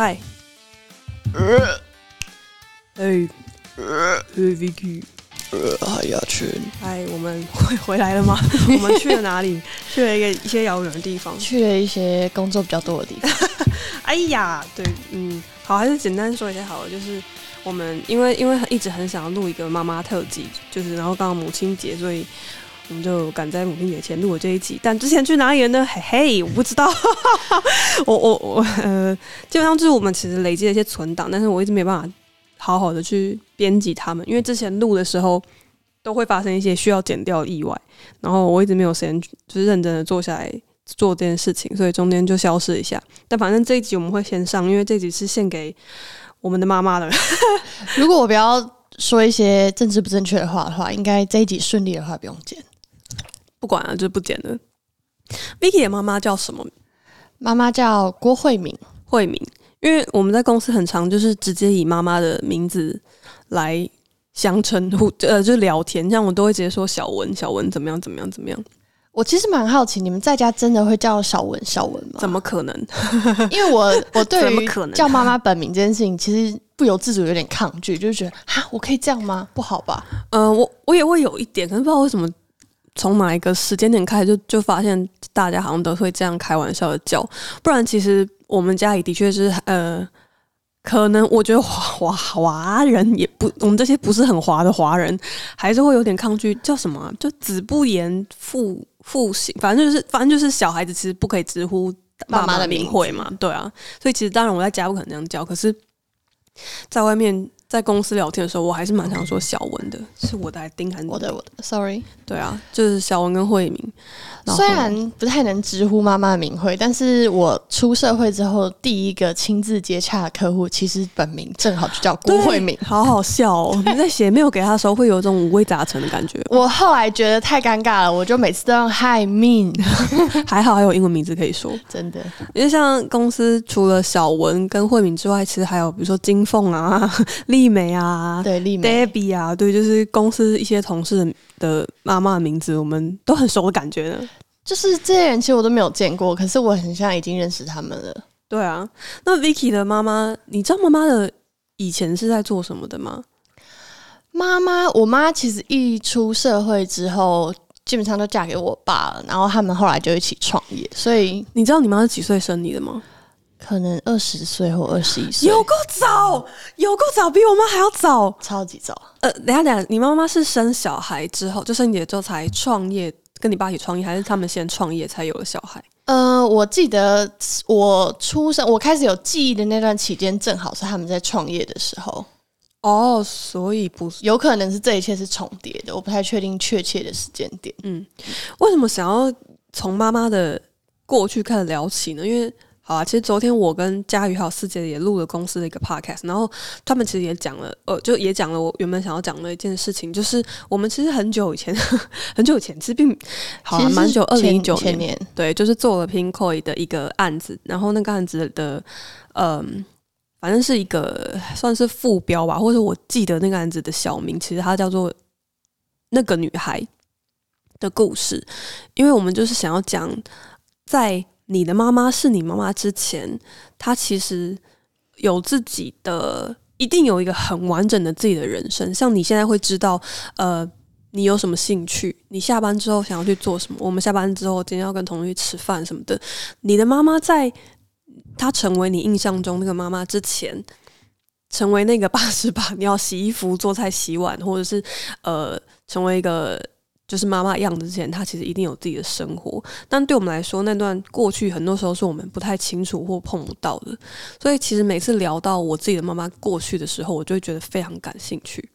嗨，呃，哎，呃，Vicky，呃，海雅群，嗨，我们回回来了吗？我们去了哪里？去了一个一些遥远的地方。去了一些工作比较多的地方。哎呀，对，嗯，好，还是简单说一下好了。就是我们因为因为一直很想要录一个妈妈特辑，就是然后刚好母亲节，所以我们就赶在母亲节前录了这一集。但之前去哪里了呢？嘿嘿，我不知道。我我我呃，基本上就是我们其实累积了一些存档，但是我一直没办法好好的去编辑他们，因为之前录的时候都会发生一些需要剪掉的意外，然后我一直没有时间就是认真的坐下来做这件事情，所以中间就消失一下。但反正这一集我们会先上，因为这集是献给我们的妈妈的。如果我不要说一些政治不正确的话的话，应该这一集顺利的话不用剪。不管了，就不剪了。Vicky 的妈妈叫什么？妈妈叫郭慧敏，慧敏，因为我们在公司很常就是直接以妈妈的名字来相称呼，呃，就聊天，这样我都会直接说小文，小文怎么样，怎么样，怎么样？我其实蛮好奇，你们在家真的会叫小文小文吗？怎么可能？因为我我对于可能叫妈妈本名这件事情，其实不由自主有点抗拒，就是觉得哈，我可以这样吗？不好吧？呃，我我也会有一点，可是不知道为什么，从哪一个时间点开始，就就发现大家好像都会这样开玩笑的叫，不然其实我们家里的确是呃，可能我觉得华华华人也不，我们这些不是很华的华人，还是会有点抗拒叫什么啊、就子不言父父姓，反正就是反正就是小孩子其实不可以直呼爸妈妈的名讳嘛，对啊，所以其实当然我在家不可能这样叫，可是在外面在公司聊天的时候，我还是蛮常说小文的，是我的还是丁还是我的我的，sorry。对啊，就是小文跟慧敏。然虽然不太能直呼妈妈的名讳，但是我出社会之后第一个亲自接洽的客户，其实本名正好就叫郭慧敏。好好笑哦！你在写没有给他的时候，会有一种五味杂陈的感觉。我后来觉得太尴尬了，我就每次都用 Hi Min，还好还有英文名字可以说，真的。因为像公司除了小文跟慧敏之外，其实还有比如说金凤啊、丽美啊、对，丽美 Debbie 啊，对，就是公司一些同事的妈妈的名字，我们都很熟的感觉呢。就是这些人，其实我都没有见过，可是我很像已经认识他们了。对啊，那 Vicky 的妈妈，你知道妈妈的以前是在做什么的吗？妈妈，我妈其实一出社会之后，基本上都嫁给我爸了，然后他们后来就一起创业，所以你知道你妈是几岁生你的吗？可能二十岁或二十一岁，有够早，有够早，比我妈还要早。超级早。呃，等下等下，你妈妈是生小孩之后，就生你之后才创业，跟你爸一起创业，还是他们先创业才有了小孩？呃，我记得我出生，我开始有记忆的那段期间，正好是他们在创业的时候，哦，所以不是有可能是这一切是重叠的，我不太确定确切的时间点。嗯为什么想要从妈妈的过去开始聊起呢？因为好啊，其实昨天我跟佳宇还有四姐也录了公司的一个 podcast，然后他们其实也讲了，呃，就也讲了我原本想要讲的一件事情，就是我们其实很久以前，很久以前其实并好啊其实是蛮久，二零一九年年，对，就是做了 Pinkoi 的一个案子，然后那个案子的，嗯、反正是一个算是副标吧，或者我记得那个案子的小名，其实它叫做那个女孩的故事，因为我们就是想要讲，在你的妈妈是你妈妈之前，她其实有自己的，一定有一个很完整的自己的人生，像你现在会知道，呃。你有什么兴趣？你下班之后想要去做什么？我们下班之后今天要跟同学吃饭什么的。你的妈妈在她成为你印象中那个妈妈之前，成为那个八十八，你要洗衣服、做菜、洗碗，或者是呃，成为一个就是妈妈样子之前，她其实一定有自己的生活。但对我们来说，那段过去很多时候是我们不太清楚或碰不到的。所以其实每次聊到我自己的妈妈过去的时候，我就会觉得非常感兴趣。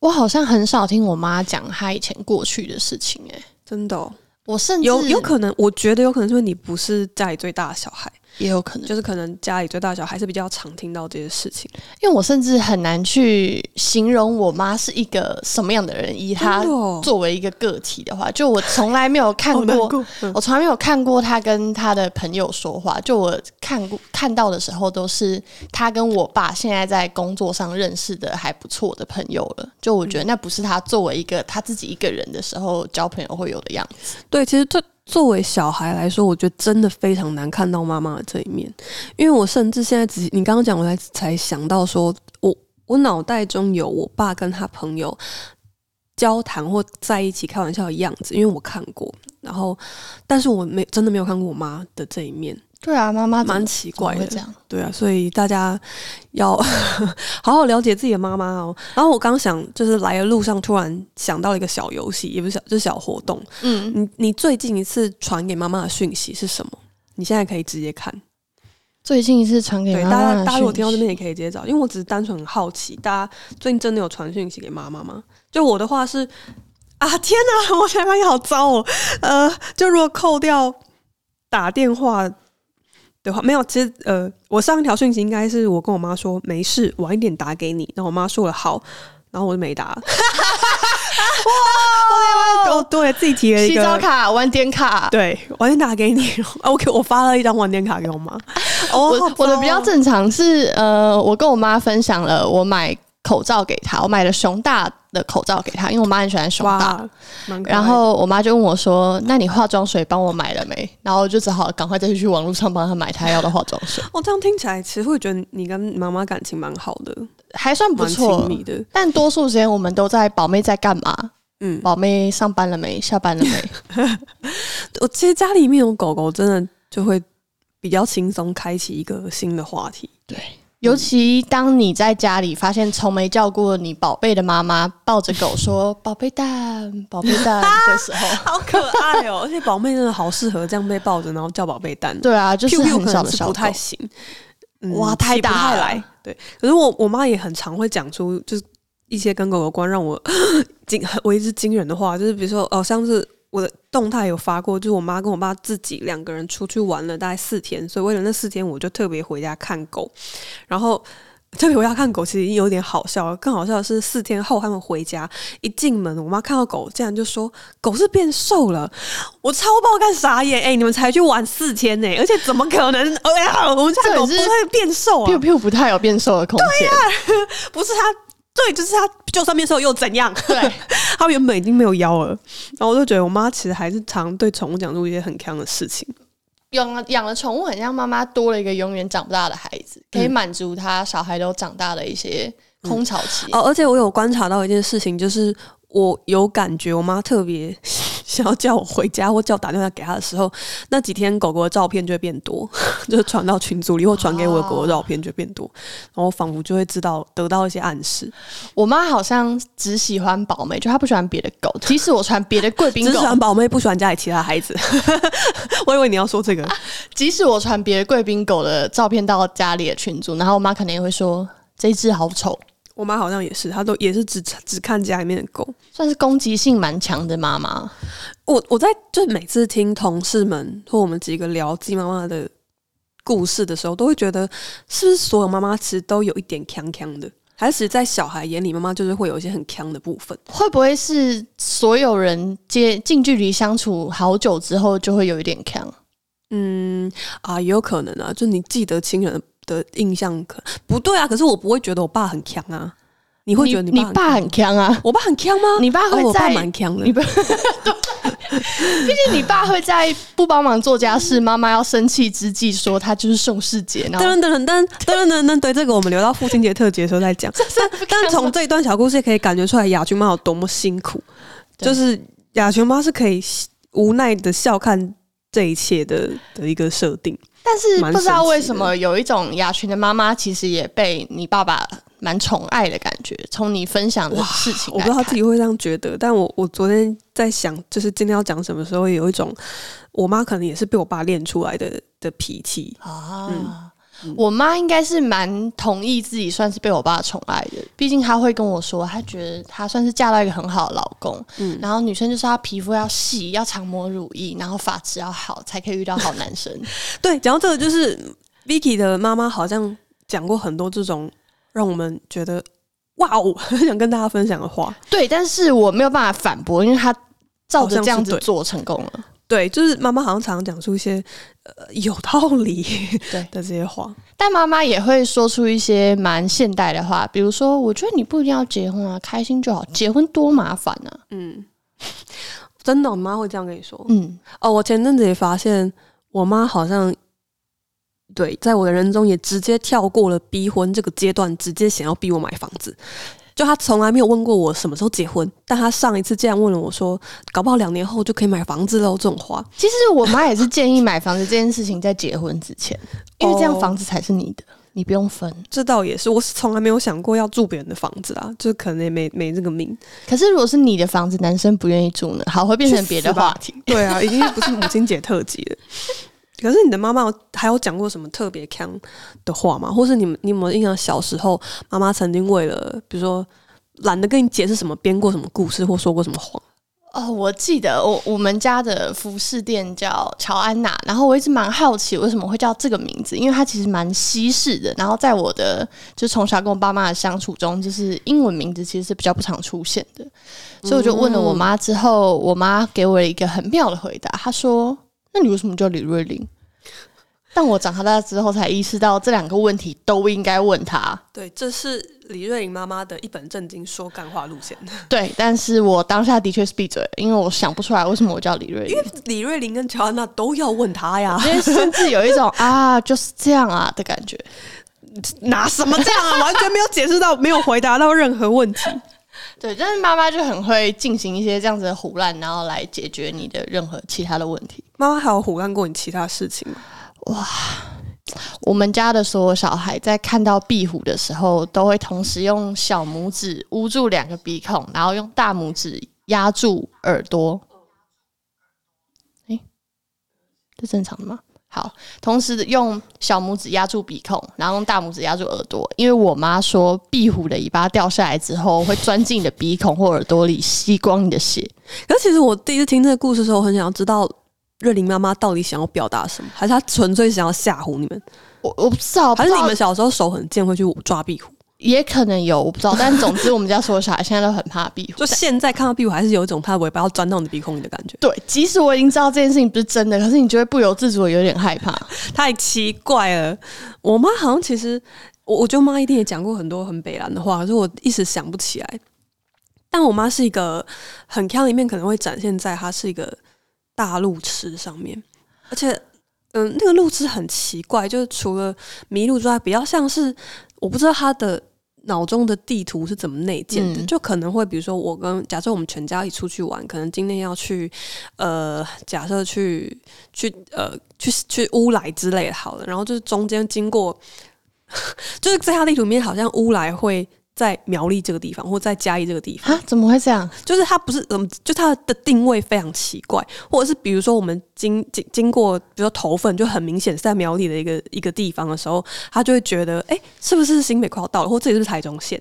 我好像很少听我妈讲她以前过去的事情、欸，真的哦、我甚至有有可能，我觉得有可能是因为你不是家里最大的小孩，也有可能，就是可能家里最大小还是比较常听到这些事情。因为我甚至很难去形容我妈是一个什么样的人，以她作为一个个体的话，就我从来没有看过，过，嗯我从来没有看过她跟她的朋友说话。就我看过看到的时候，都是她跟我爸现在在工作上认识的还不错的朋友了。就我觉得那不是她作为一个她自己一个人的时候交朋友会有的样子。对，其实这作为小孩来说，我觉得真的非常难看到妈妈的这一面，因为我甚至现在只你刚刚讲，我才才想到说，我我脑袋中有我爸跟他朋友交谈或在一起开玩笑的样子，因为我看过，然后但是我没真的没有看过我妈的这一面，对啊，妈妈蛮奇怪的这。样。对啊，所以大家要 好好了解自己的妈妈哦。然后我刚想，就是来的路上突然想到了一个小游戏，也不是小，就是小活动。嗯，你你最近一次传给妈妈的讯息是什么？你现在可以直接看。最近一次传给妈，妈大家大家如果听到这边也可以直接找，因为我只是单纯很好奇，大家最近真的有传讯息给妈妈吗？就我的话是啊，天哪，我才发现好糟哦。呃，就如果扣掉打电话的话，没有，其实呃，我上一条讯息应该是我跟我妈说没事，晚一点打给你，然后我妈说了好，然后我就没打。哇！哦，对自己提了一个洗澡。卡、晚点卡。对，晚点打给你。OK，我发了一张晚点卡给我妈。哦，我的比较哦正常是呃，我跟我妈分享了我买口罩给他，我买了熊大的口罩给他，因为我妈很喜欢熊大。然后我妈就问我说：“那你化妆水帮我买了没？”然后我就只好赶快再去网络上帮她买她要的化妆水，哦，这样听起来，其实会觉得你跟妈妈感情蛮好的，还算不错。但多数时间我们都在宝妹在干嘛？嗯，宝妹上班了没？下班了没？我其实家里面有狗狗，真的就会比较轻松开启一个新的话题。对，尤其当你在家里发现从没叫过你宝贝的妈妈抱着狗说“宝贝蛋，宝贝蛋”的时候，好可爱哦！而且宝贝真的好适合这样被抱着，然后叫宝贝蛋。对啊，就是很小的小狗，不太行，嗯哇太大了。对，可是我我妈也很常会讲出就是一些跟狗有关让我 惊为之惊人的话，就是比如说哦，像是我的动态有发过，就是我妈跟我爸自己两个人出去玩了大概四天，所以为了那四天，我就特别回家看狗，然后。特别回家看狗，其实有点好笑了。更好笑的是，四天后他们回家，一进门，我妈看到狗，竟然就说：“狗是变瘦了。”我超爆干傻眼！哎、你们才去玩四天呢、而且怎么可能？哎呀，我们家狗不会变瘦啊 Piu 不太有变瘦的空间。不是它，对，就是他，就算变瘦又怎样？对，它原本已经没有腰了。然后我就觉得我妈其实还是常对宠物讲出一些很坑的事情。养了养了宠物，很像妈妈多了一个永远长不大的孩子，可以满足他小孩都长大的一些空巢期。哦，而且我有观察到一件事情，就是我有感觉，我妈特别 想要叫我回家或叫我打电话给她的时候，那几天狗狗的照片就会变多，就是传到群组里或传给我的狗狗照片就会变多，然后我仿佛就会知道得到一些暗示。我妈好像只喜欢宝妹，就她不喜欢别的狗，即使我传别的贵宾狗只喜，欢宝妹，不喜欢家里其他孩子。我以为你要说这个，即使我传别的贵宾狗的照片到家里的群组，然后我妈肯定也会说这一只好丑，我妈好像也是，她都也是只只看家里面的狗。算是攻击性蛮强的妈妈。我我在就每次听同事们或我们几个聊自己妈妈的故事的时候，都会觉得是不是所有妈妈其实都有一点强强的，还是在小孩眼里，妈妈就是会有一些很强的部分。会不会是所有人接近距离相处好久之后，就会有一点强？嗯啊，也有可能啊，就你记得亲人的印象可不对啊，可是我不会觉得我爸很强啊。你会觉得你你爸爸很强啊？我爸很强吗？你爸哦我爸蛮强的你。爸毕竟你爸会在不帮忙做家事，妈妈要生气之际说他就是宋世杰，然后噔噔噔噔噔噔噔，对这个我们留到父亲节特辑的时候再讲。但但从这一段小故事可以感觉出来，雅群妈有多么辛苦，就是雅群妈是可以无奈的笑看这一切的的一个设定。但是不知道为什么有一种雅群的妈妈其实也被你爸爸蛮宠爱的感觉。从你分享的事情我不知道来看自己会这样觉得，但我我昨天在想，就是今天要讲什么时候，有一种我妈可能也是被我爸练出来的的脾气。啊。嗯我妈应该是蛮同意自己算是被我爸宠爱的，毕竟她会跟我说，她觉得她算是嫁到一个很好的老公。嗯然后女生就是她皮肤要细，要常抹乳液，然后发质要好，才可以遇到好男生。对，讲到这个，就是 Vicky 的妈妈好像讲过很多这种让我们觉得哇哦，很 想跟大家分享的话。对，但是我没有办法反驳，因为她照着这样子做成功了。对，就是妈妈好像常常讲出一些呃有道理对 的这些话。但妈妈也会说出一些蛮现代的话，比如说，我觉得你不一定要结婚啊，开心就好，结婚多麻烦啊。嗯，真的，我妈会这样跟你说。嗯，哦，我前阵子也发现，我妈好像对，在我的人中也直接跳过了逼婚这个阶段，直接想要逼我买房子。就他从来没有问过我什么时候结婚，但他上一次这样问了我说，搞不好两年后就可以买房子喽。这种话，其实我妈也是建议买房子这件事情在结婚之前，因为这样哦房子才是你的，你不用分。这倒也是，我是从来没有想过要住别人的房子啊，就可能也没没这个命。可是如果是你的房子，男生不愿意住呢？好，会变成别的话题。对啊，已经不是母亲节特辑了。可是你的妈妈还有讲过什么特别强的话吗？或是你们你有没有印象小时候妈妈曾经为了比如说懒得跟你解释什么，编过什么故事或说过什么谎？哦，我记得我我们家的服饰店叫乔安娜，然后我一直蛮好奇为什么会叫这个名字，因为它其实蛮西式的。然后在我的就从小跟我爸妈的相处中，就是英文名字其实是比较不常出现的，所以我就问了我妈之后，我妈给我一个很妙的回答，她说：“那你为什么叫李瑞玲？”但我长大之后才意识到，这两个问题都应该问他。对，这是李瑞玲妈妈的一本正经说干话路线。对，但是我当下的确是闭嘴，因为我想不出来为什么我叫李瑞玲。因为李瑞玲跟乔安娜都要问他呀，因为甚至有一种 啊，就是这样啊的感觉。拿什么这样啊？完全没有解释到，没有回答到任何问题。对，但是妈妈就很会进行一些这样子的胡乱，然后来解决你的任何其他的问题。妈妈还有胡乱过你其他事情吗？哇我们家的所有小孩在看到壁虎的时候，都会同时用小拇指捂住两个鼻孔，然后用大拇指压住耳朵。诶，这正常的吗？好，同时用小拇指压住鼻孔，然后用大拇指压住耳朵，因为我妈说壁虎的尾巴掉下来之后，会钻进你的鼻孔或耳朵里，吸光你的血。可是其实我第一次听这个故事的时候，我很想要知道瑞玲妈妈到底想要表达什么，还是她纯粹想要吓唬你们？我我不知道，还是你们小时候手很贱，会去抓壁虎？也可能有，我不知道。但总之，我们家所有小孩现在都很怕壁虎 就。现在看到壁虎，还是有一种它尾巴要钻到你的鼻孔里的感觉，对，即使我已经知道这件事情不是真的，可是你就会不由自主的有点害怕。太奇怪了。我妈好像其实，我我觉得妈一定也讲过很多很北蓝的话，可是我一时想不起来。但我妈是一个很腔里面可能会展现在她是一个大路痴上面，而且嗯，那个路痴很奇怪，就是除了迷路之外，比较像是我不知道他的脑中的地图是怎么内建的，嗯就可能会比如说我跟假设我们全家一起出去玩，可能今天要去呃，假设去去呃去去乌来之类的好了，然后就是中间经过，就是在他地图里面好像乌来会。在苗栗这个地方，或在嘉义这个地方，啊？怎么会这样？就是它不是嗯，就它的定位非常奇怪，或者是比如说我们经经经过，比如说头份就很明显是在苗栗的一个一个地方的时候，他就会觉得，哎、是不是新北快要到了，或这里是台中县？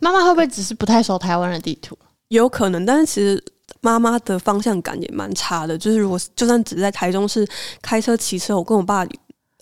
妈妈会不会只是不太熟台湾的地图？有可能，但是其实妈妈的方向感也蛮差的。就是如果就算只是在台中市开车骑车，我跟我爸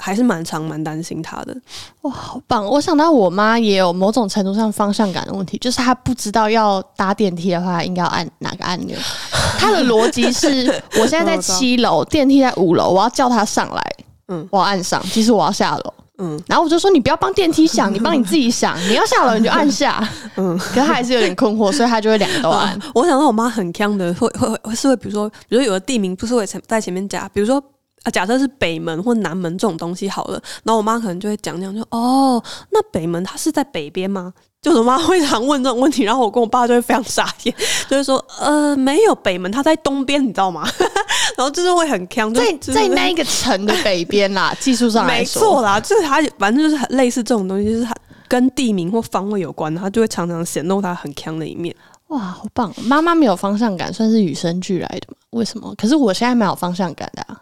还是蛮常蛮担心他的。哇，好棒！我想到我妈也有某种程度上方向感的问题，就是她不知道要搭电梯的话应该要按哪个按钮。她的逻辑是：我现在在 七楼，电梯在五楼，我要叫她上来，嗯嗯，我要按上，其实我要下楼。嗯然后我就说你不要帮电梯响，你帮你自己响，你要下楼你就按下。嗯，可是她还是有点困惑，所以她就会两个都按。我想到我妈很强的，会会会是会，比如说，比如说有的地名不是会前在前面加，比如说。啊，假设是北门或南门这种东西好了，然后我妈可能就会讲讲，就哦，那北门它是在北边吗？就我妈会常问这种问题，然后我跟我爸就会非常傻眼，就会说呃没有北门，它在东边，你知道吗？然后就是会很强，就在在那一个城的北边啦，技术上来没，错啦，就是它反正就是很类似这种东西，就是它跟地名或方位有关，它就会常常显露它很强的一面。哇，好棒！妈妈没有方向感，算是与生俱来的嘛？为什么？可是我现在蛮有方向感的啊！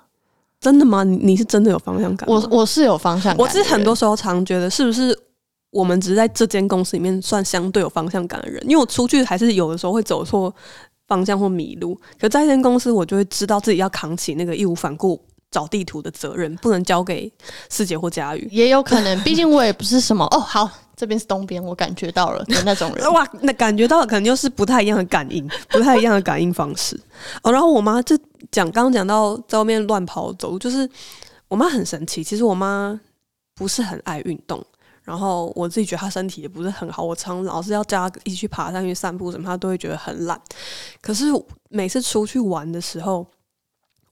真的吗？你你是真的有方向感？我我是有方向感我人，是很多时候常觉得，是不是我们只是在这间公司里面算相对有方向感的人？因为我出去还是有的时候会走错方向或迷路，可在这间公司，我就会知道自己要扛起那个义无反顾找地图的责任，不能交给师姐或佳宇。也有可能，毕竟我也不是什么哦，好，这边是东边，我感觉到了的那种人。哇，那感觉到可能又是不太一样的感应，不太一样的感应方式。哦，然后我妈就讲，刚刚讲到在外面乱跑走，就是我妈很神奇。其实我妈不是很爱运动，然后我自己觉得她身体也不是很好，我常老是要叫她一起去爬山、去散步什么，她都会觉得很懒。可是每次出去玩的时候，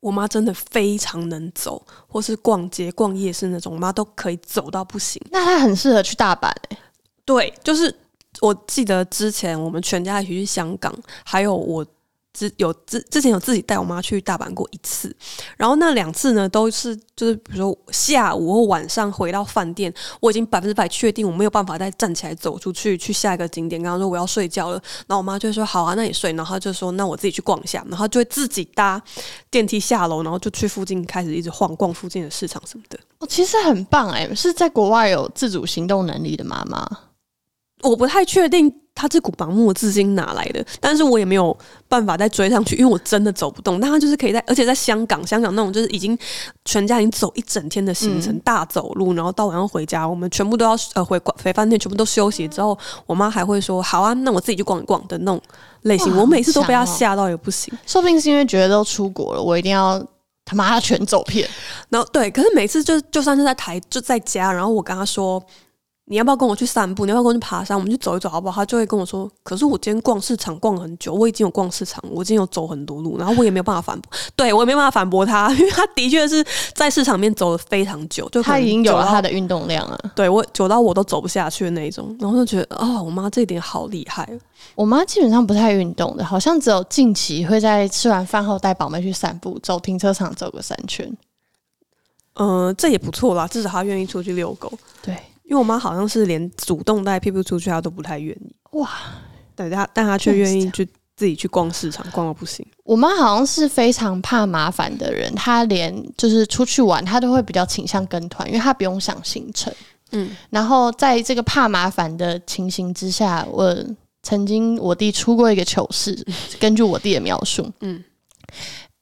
我妈真的非常能走，或是逛街、逛夜市那种，我妈都可以走到不行。那她很适合去大阪哎、对，就是我记得之前我们全家一起去香港，还有我之有之之前有自己带我妈去大阪过一次，然后那两次呢都是就是比如说下午或晚上回到饭店，我已经百分之百确定我没有办法再站起来走出去去下一个景点，刚刚说我要睡觉了，然后我妈就说好啊，那你睡，然后就说那我自己去逛一下，然后就会自己搭电梯下楼，然后就去附近开始一直晃逛附近的市场什么的。哦，其实很棒哎、是在国外有自主行动能力的妈妈。我不太确定他这股盲目的自信哪来的，但是我也没有办法再追上去，因为我真的走不动。但他就是可以在，而且在香港，香港那种就是已经全家已经走一整天的行程，嗯大走路，然后到晚上回家，我们全部都要呃回回饭店，全部都休息之后，我妈还会说好啊，那我自己去逛一逛的那种类型。我每次都被她好强哦吓到也不行。说不定是因为觉得都出国了，我一定要他妈的全走遍。然后对，可是每次就就算是在台就在家，然后我跟他说。你要不要跟我去散步？你要不要跟我去爬山？我们去走一走好不好？他就会跟我说：“可是我今天逛市场逛很久，我已经有逛市场，我已经有走很多路，然后我也没有办法反驳。对 我也没办法反驳他，因为他的确是在市场面走了非常久，就他已经有了他的运动量了。对我久到我都走不下去的那一种，然后就觉得哦，我妈这一点好厉害。我妈基本上不太运动的，好像只有近期会在吃完饭后带宝妹去散步，走停车场走个三圈。嗯、这也不错啦，至少她愿意出去遛狗。对，因为我妈好像是连主动带屁股出去，她都不太愿意。哇，对她，但她却愿意去自己去逛市场，逛到不行。我妈好像是非常怕麻烦的人，她连就是出去玩，她都会比较倾向跟团，因为她不用想行程。嗯，然后在这个怕麻烦的情形之下，我曾经我弟出过一个糗事，根据我弟的描述，嗯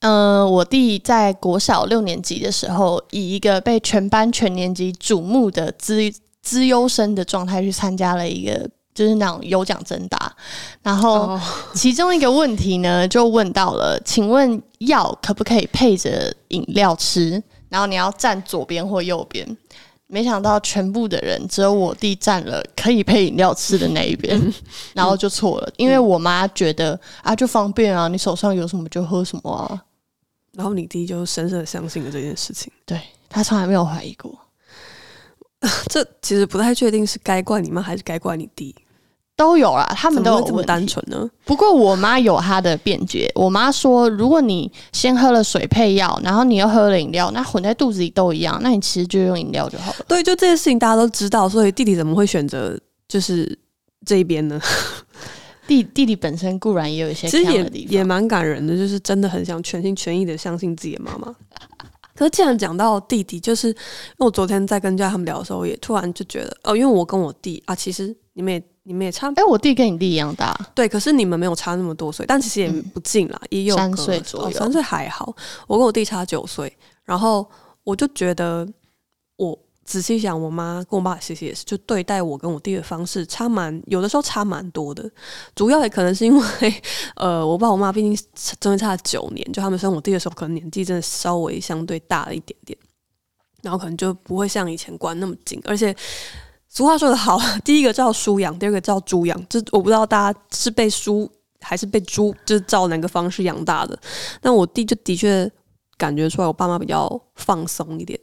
呃，我弟在国小六年级的时候，以一个被全班全年级瞩目的资资优生的状态去参加了一个。就是那种有奖征答，然后哦，其中一个问题呢，就问到了，请问药可不可以配着饮料吃？然后你要站左边或右边。没想到全部的人只有我弟站了可以配饮料吃的那一边，然后就错了，因为我妈觉得啊就方便啊，你手上有什么就喝什么啊，然后你弟就深深的相信了这件事情。对他从来没有怀疑过，这其实不太确定是该怪你妈还是该怪你弟，都有啦，他们都有问题。单纯呢？不过我妈有她的辩解，我妈说，如果你先喝了水配药，然后你又喝了饮料，那混在肚子里都一样，那你其实就用饮料就好了。对，就这件事情大家都知道，所以弟弟怎么会选择就是这一边呢？弟弟弟本身固然也有一些其实也也蛮感人的，就是真的很想全心全意的相信自己的妈妈。可是既然讲到弟弟，就是因为我昨天在跟家他们聊的时候，也突然就觉得哦，因为我跟我弟啊，其实你们也你们也差哎、我弟跟你弟一样大，对，可是你们没有差那么多岁，但其实也嗯不近啦，也有三岁左右哦三岁还好。我跟我弟差九岁，然后我就觉得，我仔细想，我妈跟我爸其实也是，就对待我跟我弟的方式差蛮，有的时候差蛮多的。主要也可能是因为，呃，我爸我妈毕竟中间差了九年，就他们生我弟的时候，可能年纪真的稍微相对大了一点点，然后可能就不会像以前管那么紧，而且。俗话说得好，第一个叫书养，第二个叫猪养。这我不知道大家是被书还是被猪，就是照哪个方式养大的。但我弟就的确感觉出来，我爸妈比较放松一点。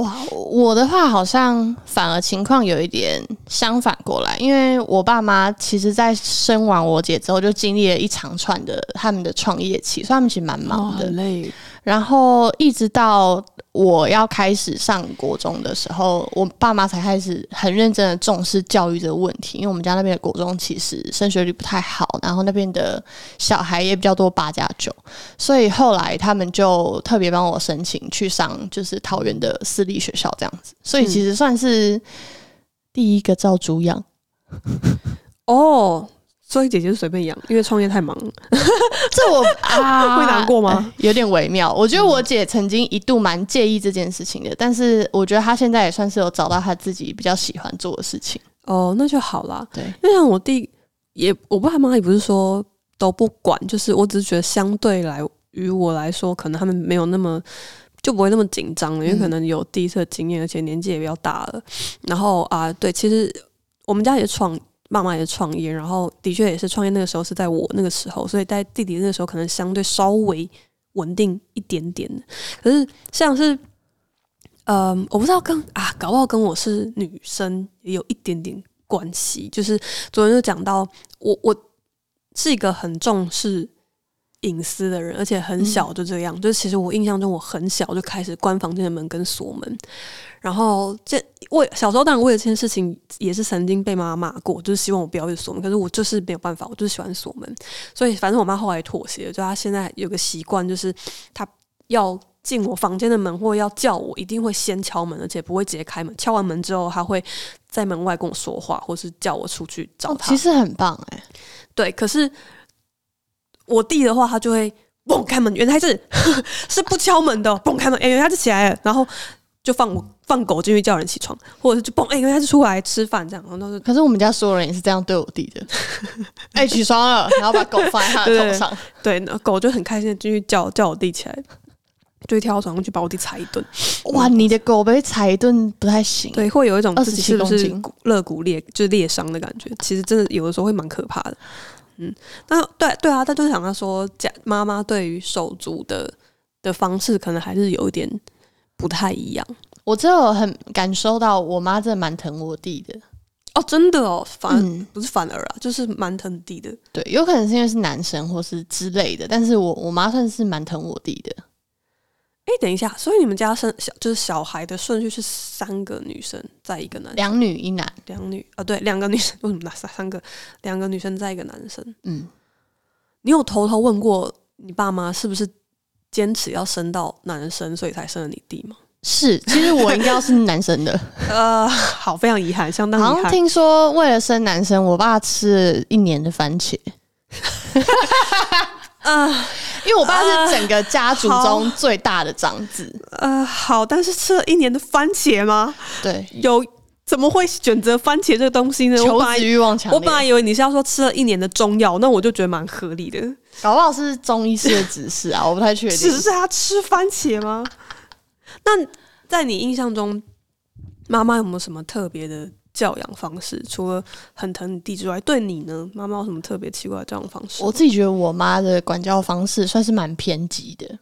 哇，我的话好像反而情况有一点相反过来，因为我爸妈其实在生完我姐之后，就经历了一长串的他们的创业期，所以他们其实蛮忙的。哦累。然后一直到我要开始上国中的时候，我爸妈才开始很认真的重视教育这个问题。因为我们家那边的国中其实升学率不太好，然后那边的小孩也比较多八加九，所以后来他们就特别帮我申请去上就是桃园的私立学校这样子。所以其实算是第一个照猪养。哦，所以姐姐是随便养，因为创业太忙了。这我 啊会难过吗呃有点微妙。我觉得我姐曾经一度蛮介意这件事情的，但是我觉得她现在也算是有找到她自己比较喜欢做的事情。哦，那就好啦。对，因为像我弟也，我爸妈也不是说都不管，就是我只是觉得相对来于我来说，可能他们没有那么就不会那么紧张了，因为可能有第一次的经验，而且年纪也比较大了。然后啊，对，其实我们家也创，妈妈也创业，然后的确也是创业。那个时候是在我那个时候，所以在弟弟那个时候可能相对稍微稳定一点点。可是像是，嗯，我不知道跟啊，搞不好跟我是女生也有一点点关系。就是昨天就讲到，我我是一个很重视。隐私的人，而且很小就这样。就是其实我印象中，我很小就开始关房间的门跟锁门。然后这为小时候当然为了这件事情也是曾经被妈妈骂过，就是希望我不要去锁门。可是我就是没有办法，我就是喜欢锁门。所以反正我妈后来妥协，就她现在有个习惯，就是她要进我房间的门或要叫我，一定会先敲门，而且不会直接开门。敲完门之后，她会在门外跟我说话，或是叫我出去找她。其实很棒哎，对，可是。我弟的话，他就会嘣开门，原来是 是不敲门的，嘣开门，哎，原来是起来了，然后就放我放狗进去叫人起床，或者是就嘣，哎，原来是出来吃饭这样，然后都是。可是我们家所有人也是这样对我弟的，哎，起床了，然后把狗放在他的头上，对，狗就很开心的进去叫叫我弟起来，就会跳到床上去把我弟踩一顿。哇，你的狗被踩一顿不太行，对，会有一种自己是不是肋骨裂，就是裂伤的感觉，其实真的有的时候会蛮可怕的。嗯，那对对啊，他就想要说，家妈妈对于手足的的方式，可能还是有一点不太一样。我真的很感受到，我妈真的蛮疼我弟的。哦，真的哦，反不是反而啊，就是蛮疼弟的。对，有可能是因为是男生或是之类的，但是我我妈算是蛮疼我弟的。哎，等一下，所以你们家生小就是小孩的顺序是三个女生在一个男，两女一男，两女啊，对，两个女生 为什么拿三三个？两个女生在一个男生。嗯，你有偷偷问过你爸妈是不是坚持要生到男生，所以才生了你弟吗？是，其实我应该要是男生的。呃，好，非常遗憾，相当遗憾。好像听说为了生男生，我爸吃了一年的番茄。啊，因为我爸是整个家族中最大的长子。呃，好，但是吃了一年的番茄吗？对，有怎么会选择番茄这个东西呢？求子欲望强我本来以为你是要说吃了一年的中药，那我就觉得蛮合理的。搞不好是中医师的指示啊，我不太确定。只是他吃番茄吗？那在你印象中，妈妈有没有什么特别的？教养方式除了很疼你弟之外，对你呢？妈妈有什么特别奇怪的教养方式？我自己觉得我妈的管教方式算是蛮偏激的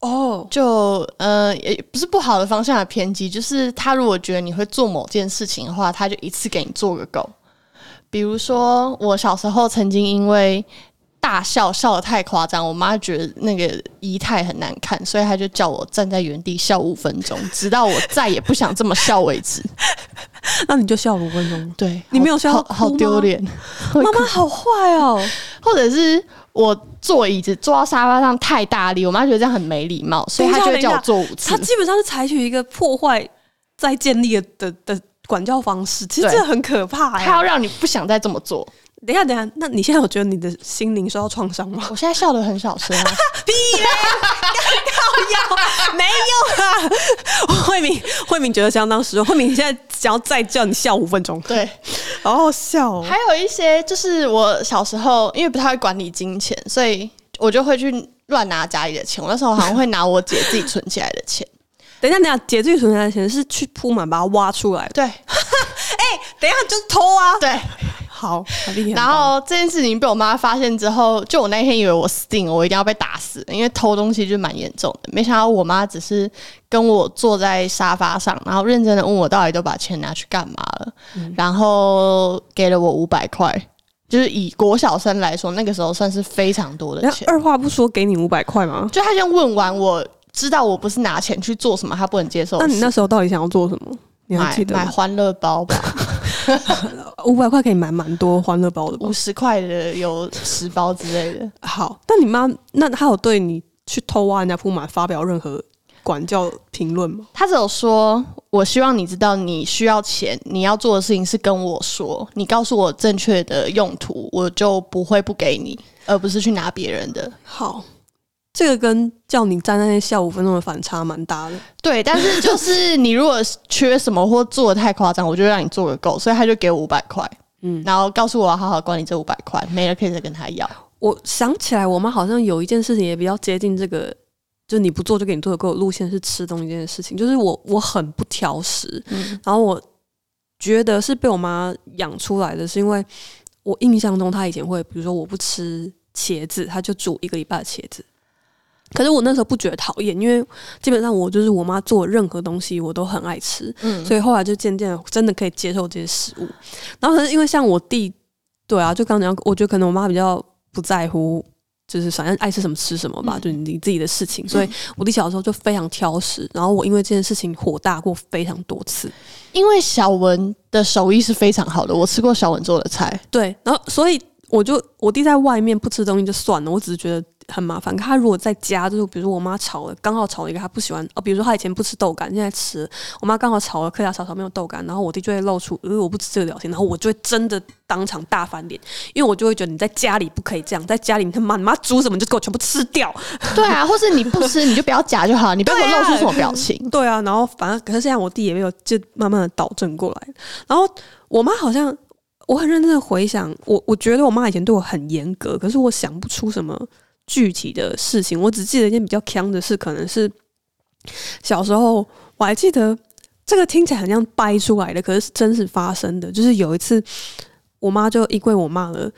哦。就呃，也不是不好的方向的偏激，就是她如果觉得你会做某件事情的话，她就一次给你做个够。比如说，我小时候曾经因为。大笑笑的太夸张，我妈觉得那个仪态很难看，所以她就叫我站在原地笑五分钟，直到我再也不想这么笑为止。那你就笑五分钟，对你没有笑，好好丢脸。妈妈好坏哦，或者是我坐椅子坐到沙发上太大力，我妈觉得这样很没礼貌，所以她就叫我坐五次。她基本上是采取一个破坏再建立的的管教方式，其实这很可怕。她要让你不想再这么做。等一下，等一下，那你现在有觉得你的心灵受到创伤吗？我现在笑的很小声啊，屁嘞，靠要没有啊？慧敏，慧敏觉得相当实用。慧敏现在只要再叫你笑五分钟，对，好好笑。还有一些就是我小时候因为不太会管理金钱，所以我就会去乱拿家里的钱。我那时候好像会拿我姐自己存起来的钱。等一下，等一下，姐自己存起来的钱是去铺满把它挖出来。对，哎，等一下就是偷啊。对。好，然后这件事情被我妈发现之后，就我那天以为我死定了，我一定要被打死，因为偷东西就蛮严重的。没想到我妈只是跟我坐在沙发上，然后认真的问我到底都把钱拿去干嘛了，然后给了我五百块，就是以国小生来说，那个时候算是非常多的钱。二话不说给你五百块吗？就他先问完，我知道我不是拿钱去做什么，他不能接受。那你那时候到底想要做什么？买买欢乐包吧。五百块可以买蛮多欢乐包的，五十块的有十包之类的。好，但你妈那她有对你去偷挖人家铺满发表任何管教评论吗？她只有说：“我希望你知道，你需要钱，你要做的事情是跟我说，你告诉我正确的用途，我就不会不给你，而不是去拿别人的。”好。这个跟叫你站在那笑五分钟的反差蛮大的。对，但是就是你如果缺什么或做的太夸张，我就让你做个够，所以他就给我五百块，嗯，然后告诉我要好好管理这五百块，没了可以再跟他要。我想起来，我们好像有一件事情也比较接近这个就你不做就给你做的，够路线是吃东西这件事情，就是我我很不挑食，嗯然后我觉得是被我妈养出来的，是因为我印象中她以前会，比如说我不吃茄子，她就煮一个礼拜的茄子。可是我那时候不觉得讨厌，因为基本上我就是我妈做任何东西我都很爱吃，嗯，所以后来就渐渐真的可以接受这些食物。然后可是因为像我弟，对啊，就刚刚讲，我觉得可能我妈比较不在乎，就是反正爱吃什么吃什么吧，嗯就你自己的事情。所以我弟小时候就非常挑食，然后我因为这件事情火大过非常多次。因为小文的手艺是非常好的，我吃过小文做的菜。对，然后所以我就我弟在外面不吃东西就算了，我只是觉得很麻烦。可他如果在家，就是比如说我妈炒了，刚好炒了一个他不喜欢哦，比如说他以前不吃豆干，现在吃，我妈刚好炒了客家炒炒没有豆干，然后我弟就会露出呃我不吃这个表情，然后我就会真的当场大翻脸，因为我就会觉得你在家里不可以这样，在家里你他妈你妈煮什么就给我全部吃掉，对啊，或是你不吃你就不要夹就好，你不要给我露出什么表情。对啊，然后反正可是现在我弟也没有就慢慢的导正过来，然后我妈好像我很认真的回想，我我觉得我妈以前对我很严格，可是我想不出什么具体的事情，我只记得一件比较坑的事，可能是小时候我还记得这个听起来很像掰出来的，可是是真实发生的，就是有一次我妈就因为我骂了。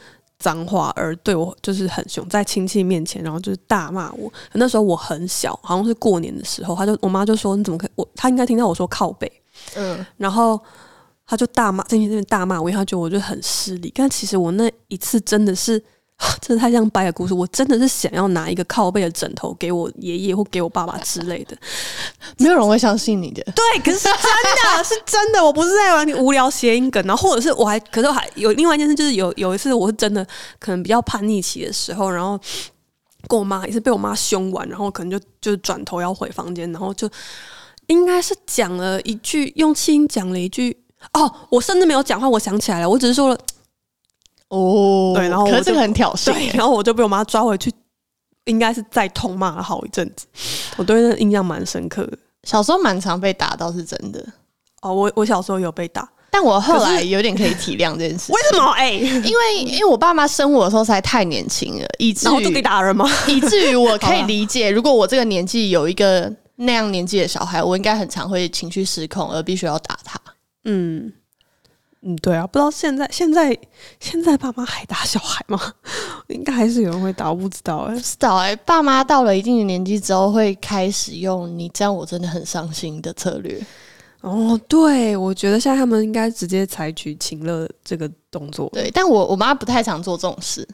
脏话而对我就是很凶，在亲戚面前，然后就是大骂我。那时候我很小，好像是过年的时候，她就我妈就说你怎么可以？我她应该听到我说靠背，嗯，然后他就大骂，在那边大骂我，因为她觉得我就很失礼。但其实我那一次真的是，真的太像掰的故事。我真的是想要拿一个靠背的枕头给我爷爷或给我爸爸之类的。没有人会相信你的。对，可是是真的 是真的，我不是在玩你无聊谐音梗，然后或者是我还，可是我还有另外一件事，就是有有一次我是真的可能比较叛逆期的时候，然后跟我妈也是被我妈凶完，然后可能就就转头要回房间，然后就应该是讲了一句用气音讲了一句。哦，我甚至没有讲话，我想起来了，我只是说了哦对然后可是这个很挑衅，欸。然后我就被我妈抓回去，应该是再痛骂了好一阵子，我对那印象蛮深刻的。小时候蛮常被打，倒是真的。哦，我我小时候有被打，但我后来有点可以体谅这件事，为什么？哎、因为因为我爸妈生我的时候实在太年轻了，以至于打人吗？以至于我可以理解，如果我这个年纪有一个那样年纪的小孩，我应该很常会情绪失控，而必须要打他。嗯嗯，对啊，不知道现在现在现在爸妈还打小孩吗？应该还是有人会打，我不知道哎、不知道哎、爸妈到了一定的年纪之后，会开始用“你这样我真的很伤心”的策略。哦，对，我觉得现在他们应该直接采取情乐这个动作，对，但我我妈不太常做这种事，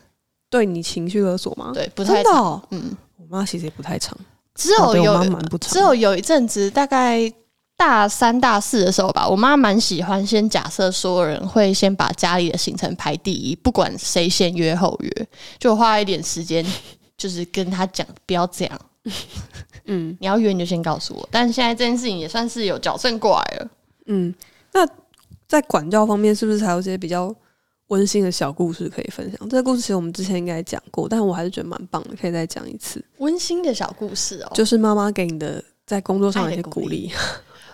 对你情绪勒索吗？对，不太常。哦、嗯，我妈其实也不太常，只有有只有有一阵子，大概大三、大四的时候吧，我妈蛮喜欢先假设所有人会先把家里的行程排第一，不管谁先约后约，就花一点时间，就是跟她讲不要这样，嗯你要约你就先告诉我。但现在这件事情也算是有矫正过来了。嗯，那在管教方面，是不是还有一些比较温馨的小故事可以分享？这个故事其实我们之前应该讲过，但我还是觉得蛮棒的，可以再讲一次。温馨的小故事哦，就是妈妈给你的在工作上的一些鼓励。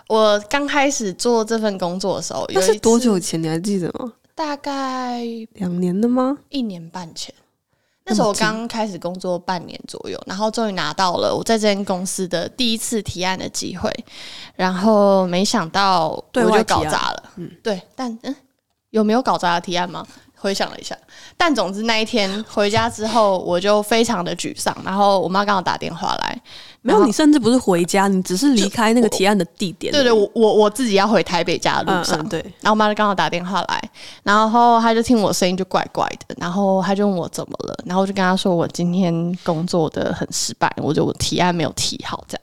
我刚开始做这份工作的时候，有那是多久前？你还记得吗？大概两年的吗？一年半前，那时候我刚开始工作半年左右，然后终于拿到了我在这间公司的第一次提案的机会，然后没想到我就搞砸了。嗯，对，但嗯，有没有搞砸的提案吗？回想了一下，但总之那一天回家之后，我就非常的沮丧。然后我妈刚好打电话来，没有，你甚至不是回家，你只是离开那个提案的地点。对对，我我我自己要回台北家的路上，嗯嗯对，然后我妈就刚好打电话来，然后她就听我声音就怪怪的，然后她就问我怎么了，然后我就跟她说我今天工作的很失败，我就我提案没有提好这样，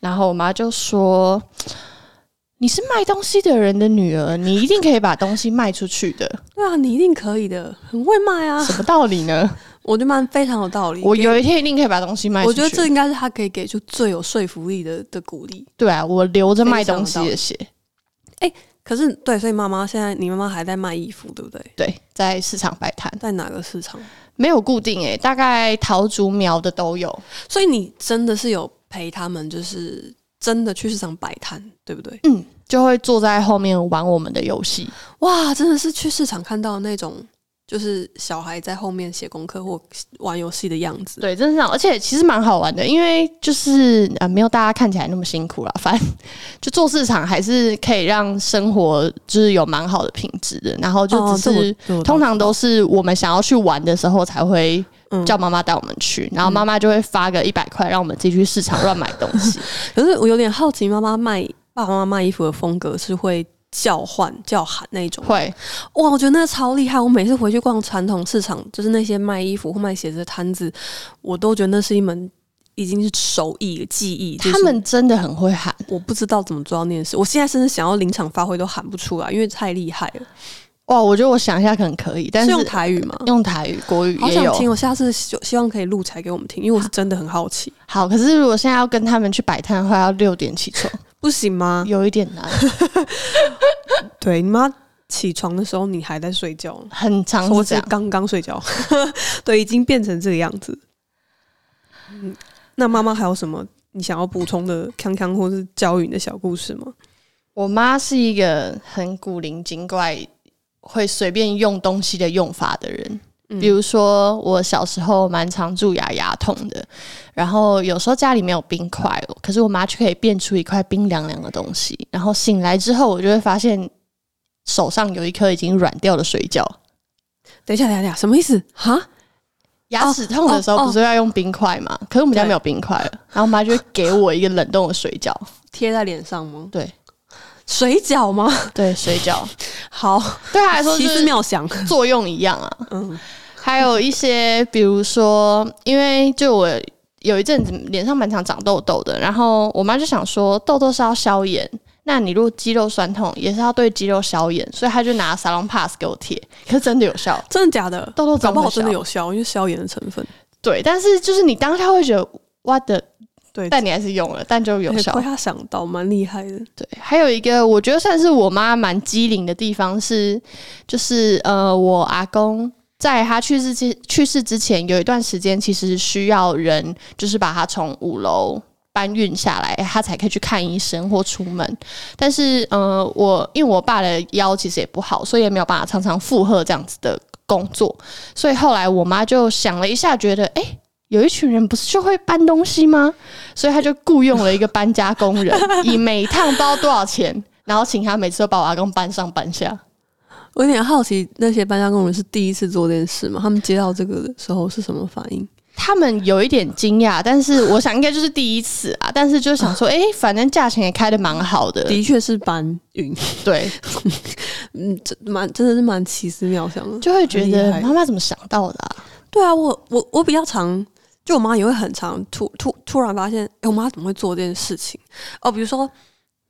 然后我妈就说。你是卖东西的人的女儿，你一定可以把东西卖出去的，对啊，你一定可以的，很会卖啊！什么道理呢？我觉得蛮非常有道理。我有一天一定可以把东西卖出去。我觉得这应该是他可以给出最有说服力的的鼓励。对啊，我留着卖东西的血，可是，对，所以妈妈现在你妈妈还在卖衣服，对不对？对，在市场摆摊在哪个市场？没有固定诶、大概桃竹苗的都有。所以你真的是有陪他们，就是真的去市场摆摊，对不对？嗯，就会坐在后面玩我们的游戏。哇，真的是去市场看到那种，就是小孩在后面写功课或玩游戏的样子。对，真的是这样，而且其实蛮好玩的，因为就是呃，没有大家看起来那么辛苦啦。反正就做市场还是可以让生活就是有蛮好的品质的。然后就哦只是、通常都是我们想要去玩的时候才会嗯叫妈妈带我们去，然后妈妈就会发个一百块让我们自己去市场乱买东西。可是我有点好奇，妈妈卖爸爸妈妈卖衣服的风格是会叫唤、叫喊那种。会，哇，我觉得那个超厉害！我每次回去逛传统市场，就是那些卖衣服或卖鞋子的摊子，我都觉得那是一门已经是手艺技艺。就是他们真的很会喊。我不知道怎么做到那件事，我现在甚至想要临场发挥都喊不出来，因为太厉害了。哇，我觉得我想一下可能可以，但是是用台语吗？用台语、国语也有。好想听，我下次希希望可以录起来给我们听，因为我是真的很好奇。好，可是如果现在要跟他们去摆摊的话，要六点起床，不行吗？有一点难，对，你妈起床的时候你还在睡觉，很长我是是这样。刚刚睡觉，对，已经变成这个样子。嗯，那妈妈还有什么你想要补充的康康或是教育你的小故事吗？我妈是一个很古灵精怪、会随便用东西的用法的人。比如说，我小时候蛮常蛀牙牙痛的，然后有时候家里没有冰块哦，可是我妈却可以变出一块冰凉凉的东西，然后醒来之后，我就会发现手上有一颗已经软掉的水饺。等一下，等一下，什么意思？哈？牙齿痛的时候不是要用冰块吗？可是我们家没有冰块了，然后我妈就会给我一个冷冻的水饺，贴在脸上吗？对水饺吗？对，水饺好，对他来说奇思妙想。作用一样啊。嗯，还有一些，比如说，因为就我有一阵子脸上蛮常长痘痘的，然后我妈就想说，痘痘是要消炎，那你如果肌肉酸痛，也是要对肌肉消炎，所以她就拿 Salon Pass 给我贴，可是真的有效，真的假的？痘痘搞不好真的有有效，因为消炎的成分。对，但是就是你当下会觉得 what the，对，但你还是用了，但就有效亏。他想到，蛮厉害的。对，还有一个我觉得算是我妈蛮机灵的地方是，就是呃，我阿公在他去世之去世之前，有一段时间其实需要人，就是把他从五楼。搬运下来，他才可以去看医生或出门。但是，呃，我因为我爸的腰其实也不好，所以也没有办法常常负荷这样子的工作。所以后来我妈就想了一下，觉得，哎、有一群人不是就会搬东西吗？所以他就雇佣了一个搬家工人，以每趟包多少钱，然后请他每次都把我阿公搬上搬下。我有点好奇，那些搬家工人是第一次做这件事吗？他们接到这个的时候是什么反应？他们有一点惊讶，但是我想应该就是第一次啊。但是就想说，哎、反正价钱也开的蛮好的，的确是搬运，对，嗯，这蛮真的是蛮奇思妙想的。就会觉得妈妈怎么想到的、啊？对啊，我我我比较常，就我妈也会很常突突突然发现，哎、我妈怎么会做这件事情？哦，比如说，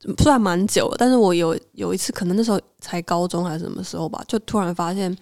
嗯虽然蛮久了，但是我有有一次，可能那时候才高中还是什么时候吧，就突然发现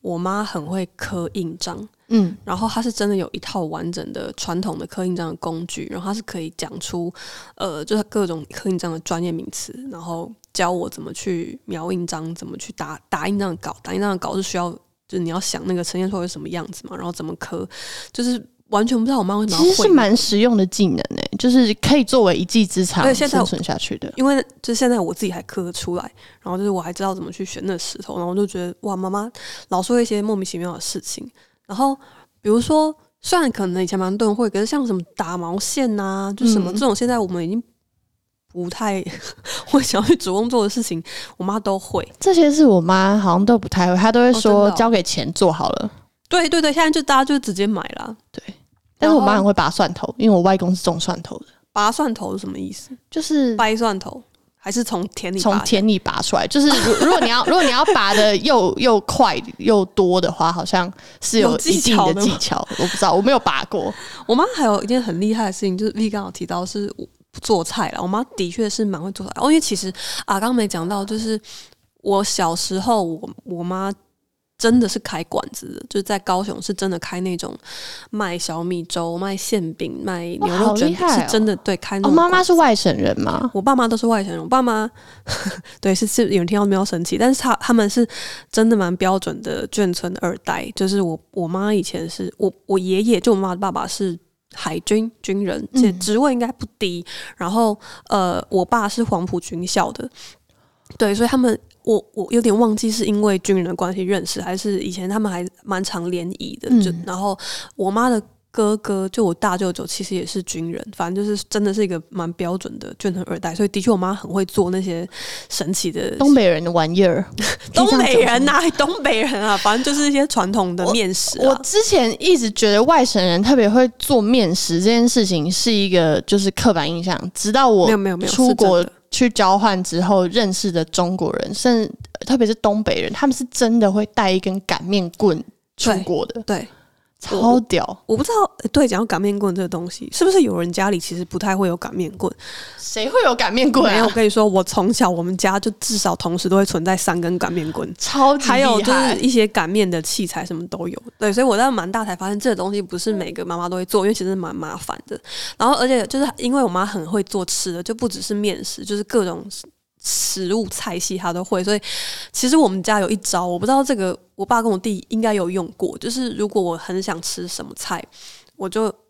我妈很会刻印章，嗯，然后她是真的有一套完整的传统的刻印章的工具，然后她是可以讲出呃，就是各种刻印章的专业名词，然后教我怎么去描印章，怎么去打打印章的稿，打印章的稿是需要就是你要想那个呈现出来是什么样子嘛，然后怎么刻，就是完全不知道我妈为什么要会其实是蛮实用的技能诶、就是可以作为一技之长生存下去的。因为就现在我自己还刻得出来，然后就是我还知道怎么去选那石头，然后我就觉得哇，妈妈老说一些莫名其妙的事情。然后比如说，虽然可能以前蛮多人会，可是像什么打毛线呐、就什么嗯这种，现在我们已经不太 会想要去主动做的事情，我妈都会。这些是我妈好像都不太会，她都会说交给钱做好了。对对对，现在就大家就直接买啦。对，但是我妈很会拔蒜头，因为我外公是种蒜头的，拔蒜头是什么意思？就是掰蒜头还是从田里？从田里拔出来。就是如如果你要如果你要拔的又又快又多的话，好像是有一定巧的技巧。我不知道，我没有拔过。我妈还有一件很厉害的事情，就是 V 刚好提到是做菜了。我妈的确是蛮会做菜哦，因为其实啊，刚刚没讲到，就是我小时候，我我妈真的是开馆子的，就是在高雄是真的开那种卖小米粥、卖馅饼、卖牛肉卷是真的对开那哦，种妈妈是外省人吗？我爸妈都是外省人，我爸妈 对是是有人听到没有生气，但是他他们是真的蛮标准的眷村二代，就是我我妈以前是我我爷爷就我妈的爸爸是海军军人，嗯且职位应该不低，然后呃我爸是黄埔军校的。对，所以他们我我有点忘记是因为军人的关系认识，还是以前他们还蛮常联谊的。就嗯然后我妈的哥哥，就我大舅舅，其实也是军人，反正就是真的是一个蛮标准的眷村二代，所以的确我妈很会做那些神奇的东北人的玩意儿，东北人呐、呐、东北人啊，反正就是一些传统的面食啊。我之前一直觉得外省人特别会做面食这件事情是一个就是刻板印象，直到我没有没有没有，出国去交换之后认识的中国人，甚至特别是东北人，他们是真的会带一根擀面棍出国的，对。超屌！我不知道，呃对，讲到擀面棍这个东西，是不是有人家里其实不太会有擀面棍？谁会有擀面棍没有，我啊？跟你说，我从小我们家就至少同时都会存在三根擀面棍，超级还有就是一些擀面的器材什么都有。对，所以我在蛮大才发现这个东西不是每个妈妈都会做，因为其实蛮麻烦的。然后而且就是因为我妈很会做吃的，就不只是面食，就是各种食物菜系他都会。所以其实我们家有一招，我不知道这个我爸跟我弟应该有用过，就是如果我很想吃什么菜，我就。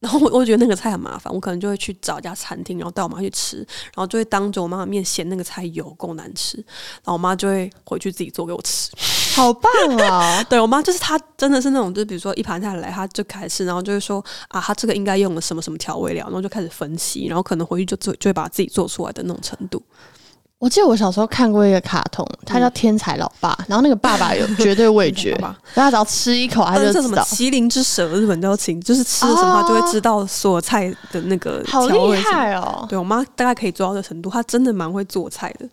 然后我我觉得那个菜很麻烦，我可能就会去找一家餐厅，然后带我妈去吃，然后就会当着我妈的面嫌那个菜油够难吃，然后我妈就会回去自己做给我吃。好棒啊！对我妈就是她真的是那种，就是比如说一盘菜来，她就开始吃，然后就会说啊，她这个应该用了什么什么调味料，然后就开始分析，然后可能回去就做就会把自己做出来的那种程度。我记得我小时候看过一个卡通，它叫《天才老爸》，然后那个爸爸有绝对味觉，他只要吃一口他就知道。麒麟之舌，日本叫请，就是吃了什么，他就会知道所有菜的那个好厉。害哦！对我妈大概可以做到这程度，她真的蛮会做菜的。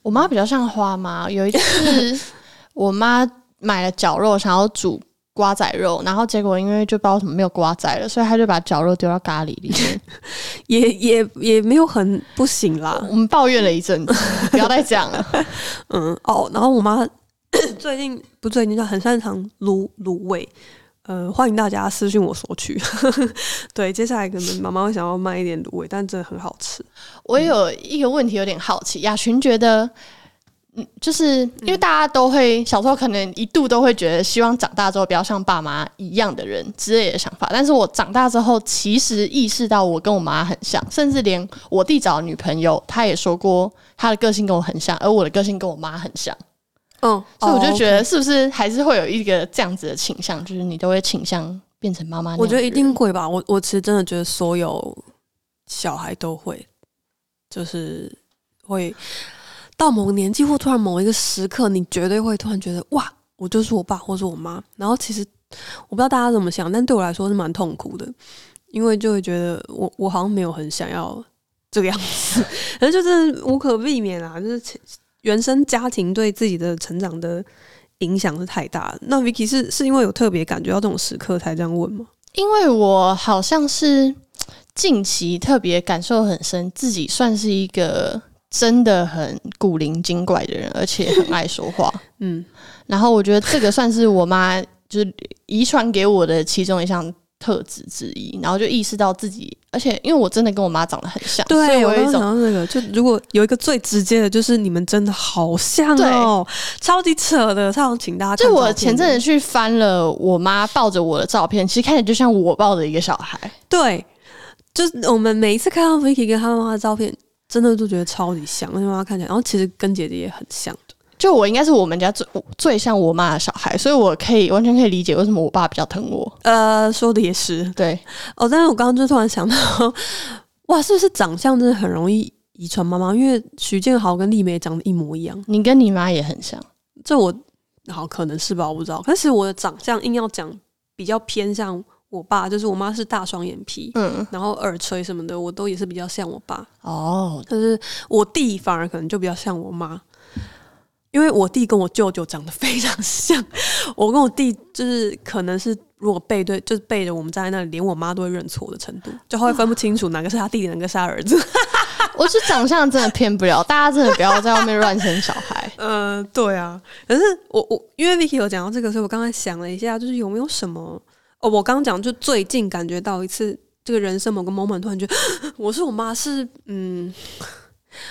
我妈比较像花妈，有一次 我妈买了绞肉，想要煮瓜仔肉，然后结果因为就不知道为什么没有瓜仔了，所以他就把绞肉丢到咖喱里面。也也也没有很不行啦，我们抱怨了一阵子，不要再讲了。嗯哦，然后我妈 最近不最近就很擅长卤卤味，呃，欢迎大家私信我索取。对，接下来可能妈妈会想要卖一点卤味，但真的很好吃。我有一个问题有点好奇，雅群觉得，嗯，就是因为大家都会小时候可能一度都会觉得希望长大之后不要像爸妈一样的人之类的想法，但是我长大之后其实意识到我跟我妈很像，甚至连我弟找的女朋友，他也说过他的个性跟我很像，而我的个性跟我妈很像，嗯，所以我就觉得哦是不是还是会有一个这样子的倾向，就是你都会倾向变成妈妈。我觉得一定会吧。我我其实真的觉得所有小孩都会，就是会到某个年纪或突然某一个时刻，你绝对会突然觉得哇，我就是我爸或是我妈。然后其实我不知道大家怎么想，但对我来说是蛮痛苦的，因为就会觉得我我好像没有很想要这个样子，可是就是无可避免啊，就是原生家庭对自己的成长的影响是太大。那 Vicky 是是因为有特别感觉到这种时刻才这样问吗？因为我好像是近期特别感受很深，自己算是一个真的很古灵精怪的人，而且很爱说话。嗯。然后我觉得这个算是我妈就是遗传给我的其中一项特质之一，然后就意识到自己，而且因为我真的跟我妈长得很像，对，我有一种想到这个，就如果有一个最直接的，就是你们真的好像哦，超级扯的，超想请大家就我。前阵子去翻了我妈抱着我的照片，其实看起来就像我抱着一个小孩。对，就是我们每一次看到 Vicky 跟他妈妈的照片，真的就觉得超级像，因为妈妈看起来，然后其实跟姐姐也很像的。就我应该是我们家最最像我妈的小孩，所以我可以完全可以理解为什么我爸比较疼我。呃，说的也是对，哦，但是我刚刚就突然想到，哇，是不是长相真的很容易遗传妈妈？因为徐建豪跟丽梅长得一模一样，你跟你妈也很像。这我好可能是吧，我不知道。但是我的长相硬要讲比较偏向我爸，就是我妈是大双眼皮，嗯，然后耳垂什么的，我都也是比较像我爸。哦，但是我弟反而可能就比较像我妈，因为我弟跟我舅舅长得非常像。我跟我弟就是可能是如果背对，就是背着我们站在那里，连我妈都会认错的程度，就会分不清楚哪个是他弟弟，哪个是他儿子。我是长相真的骗不了，大家真的不要在外面乱生小孩。嗯，对啊。可是我我因为 Vicky 有讲到这个，所以我刚才想了一下，就是有没有什么哦，我刚讲就最近感觉到一次这个人生某个 moment，突然觉得 我是我妈是嗯，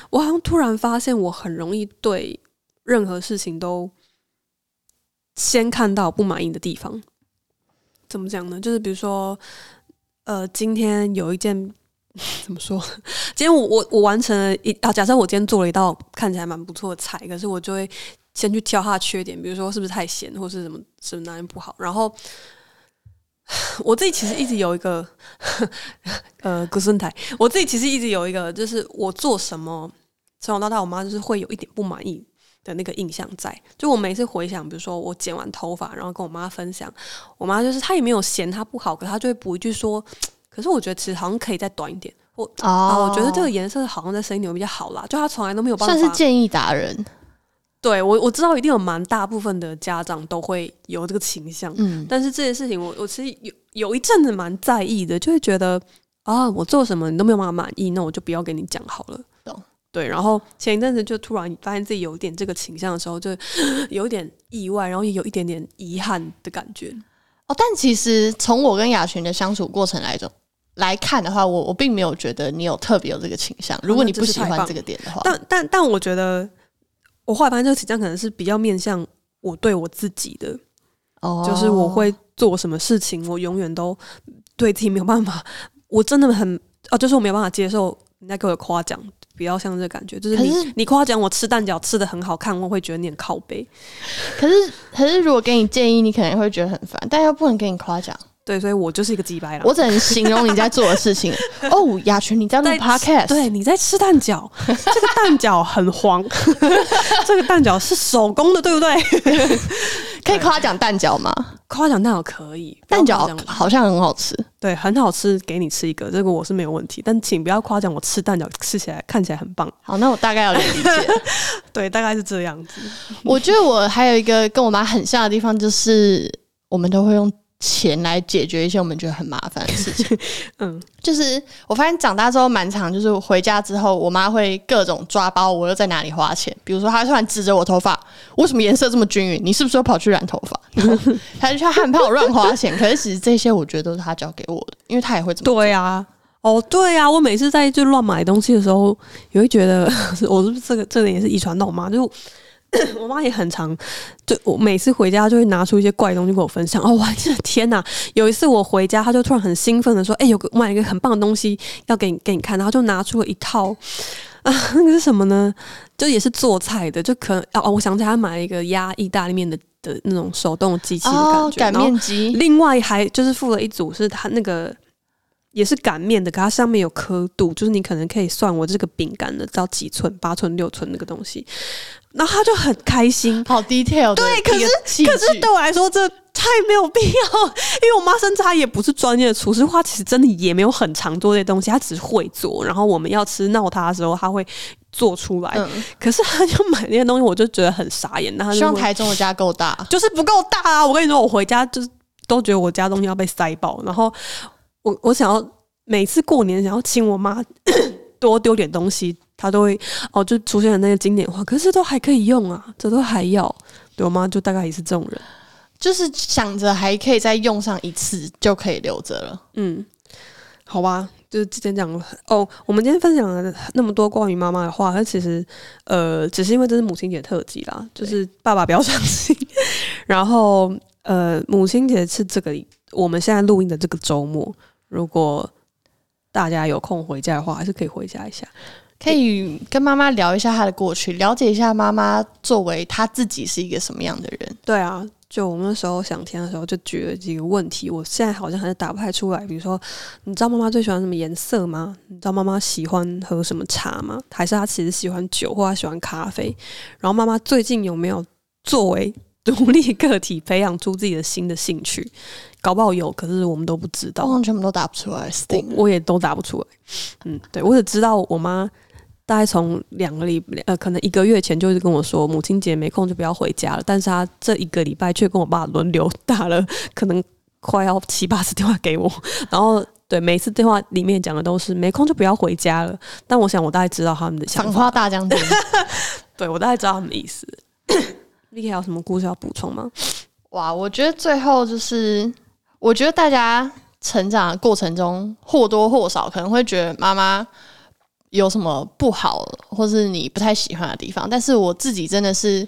我好像突然发现我很容易对任何事情都先看到不满意的地方。怎么讲呢？就是比如说，呃，今天有一件 怎么说？今天我我我完成了一啊，假设我今天做了一道看起来蛮不错的菜，可是我就会先去挑它的缺点，比如说是不是太咸，或是什么什么哪里不好。然后 我自己其实一直有一个 呃，古孙台，我自己其实一直有一个，就是我做什么从小到大，我妈就是会有一点不满意的那个印象在。就我每次回想，比如说我剪完头发，然后跟我妈分享，我妈就是她也没有嫌她不好，可她就会补一句说。可是我觉得其实好像可以再短一点，我啊，我觉得这个颜色好像再深一点比较好啦。就他从来都没有办法，算是建议达人。对我我知道一定有蛮大部分的家长都会有这个倾向，嗯，但是这件事情我我其实有有一阵子蛮在意的，就会觉得啊，我做什么你都没有办法满意，那我就不要跟你讲好了。懂？对，然后前一阵子就突然发现自己有点这个倾向的时候，就 有点意外，然后也有一点点遗憾的感觉。哦，但其实从我跟雅群的相处过程来中。来看的话，我我并没有觉得你有特别有这个倾向。如果你不喜欢这个点的话，但但但我觉得我后来发现这个倾向可能是比较面向我对我自己的，哦，就是我会做什么事情，我永远都对自己没有办法，我真的很哦，就是我没有办法接受人家给我夸奖，比较像这感觉，就是你你夸奖我吃蛋饺吃的很好看，我会觉得你很靠背。可是可是如果给你建议，你可能会觉得很烦，但又不能给你夸奖。对，所以我就是一个鸡掰了。我只能形容你在做的事情。哦，雅群，你在录 podcast？对，你在吃蛋饺。这个蛋饺很黄，这个蛋饺是手工的，对不对？可以夸奖蛋饺吗？夸奖蛋饺可以，蛋饺好像很好吃。对，很好吃，给你吃一个，这个我是没有问题。但请不要夸奖我吃蛋饺吃起来看起来很棒。好，那我大概有点理解。对，大概是这样子。我觉得我还有一个跟我妈很像的地方，就是我们都会用。钱来解决一些我们觉得很麻烦的事情，嗯，就是我发现长大之后蛮长，就是回家之后，我妈会各种抓包我又在哪里花钱，比如说她突然指着我头发，为什么颜色这么均匀？你是不是又跑去染头发？她就去害怕我乱花钱，可是其实这些我觉得都是她教给我的，因为她也会这么对啊，哦对啊，我每次在就乱买东西的时候，也会觉得 我是不是这个这个也是遗传到我妈就。我妈也很常，就我每次回家就会拿出一些怪东西跟我分享。哦，我的天哪！有一次我回家，她就突然很兴奋的说：“哎，有个买一个很棒的东西要给你给你看。”然后就拿出了一套啊，那个是什么呢？就也是做菜的，就可能哦，我想起来，她买了一个压意大利面的的那种手动机器的感觉，擀面机。另外还就是附了一组，是它那个。也是擀面的，可它上面有刻度，就是你可能可以算我这个饼干的到几寸，八寸、六寸那个东西，然后他就很开心，好 detail。对，可是可是对我来说这太没有必要，因为我妈甚至她也不是专业的厨师，她其实真的也没有很常做这些东西，她只是会做。然后我们要吃闹她的时候，她会做出来。可是她就买那些东西，我就觉得很傻眼。那希望台中的家够大，就 是不够大啊！我跟你说，我回家就是都觉得我家东西要被塞爆，然后。我我想要每次过年想要请我妈 多丢点东西，她都会哦，就出现了那些经典话，可是都还可以用啊，这都还要。对我妈就大概也是这种人，就是想着还可以再用上一次就可以留着了。嗯，好吧，就是之前讲哦，我们今天分享了那么多关于妈妈的话，它其实呃，只是因为这是母亲节特辑啦，就是爸爸不要伤心。然后呃，母亲节是这个我们现在录音的这个周末。如果大家有空回家的话，还是可以回家一下，可以跟妈妈聊一下她的过去，了解一下妈妈作为她自己是一个什么样的人。对啊，就我们那时候想听的时候，就举了几个问题，我现在好像还是答不太出来。比如说，你知道妈妈最喜欢什么颜色吗？你知道妈妈喜欢喝什么茶吗？还是她其实喜欢酒，或她喜欢咖啡？然后妈妈最近有没有作为？独立个体培养出自己的新的兴趣，搞不好有，可是我们都不知道，全部都答不出来。我我也都答不出来。嗯，对我只知道我妈大概从两个礼呃，可能一个月前就是跟我说母亲节没空就不要回家了，但是她这一个礼拜却跟我爸轮流打了可能快要七八次电话给我，然后对每次电话里面讲的都是没空就不要回家了。但我想我大概知道他们的想法。赏花大将军，对我大概知道他们的意思。你还有什么故事要补充吗？哇，我觉得最后就是，我觉得大家成长的过程中或多或少可能会觉得妈妈有什么不好，或是你不太喜欢的地方。但是我自己真的是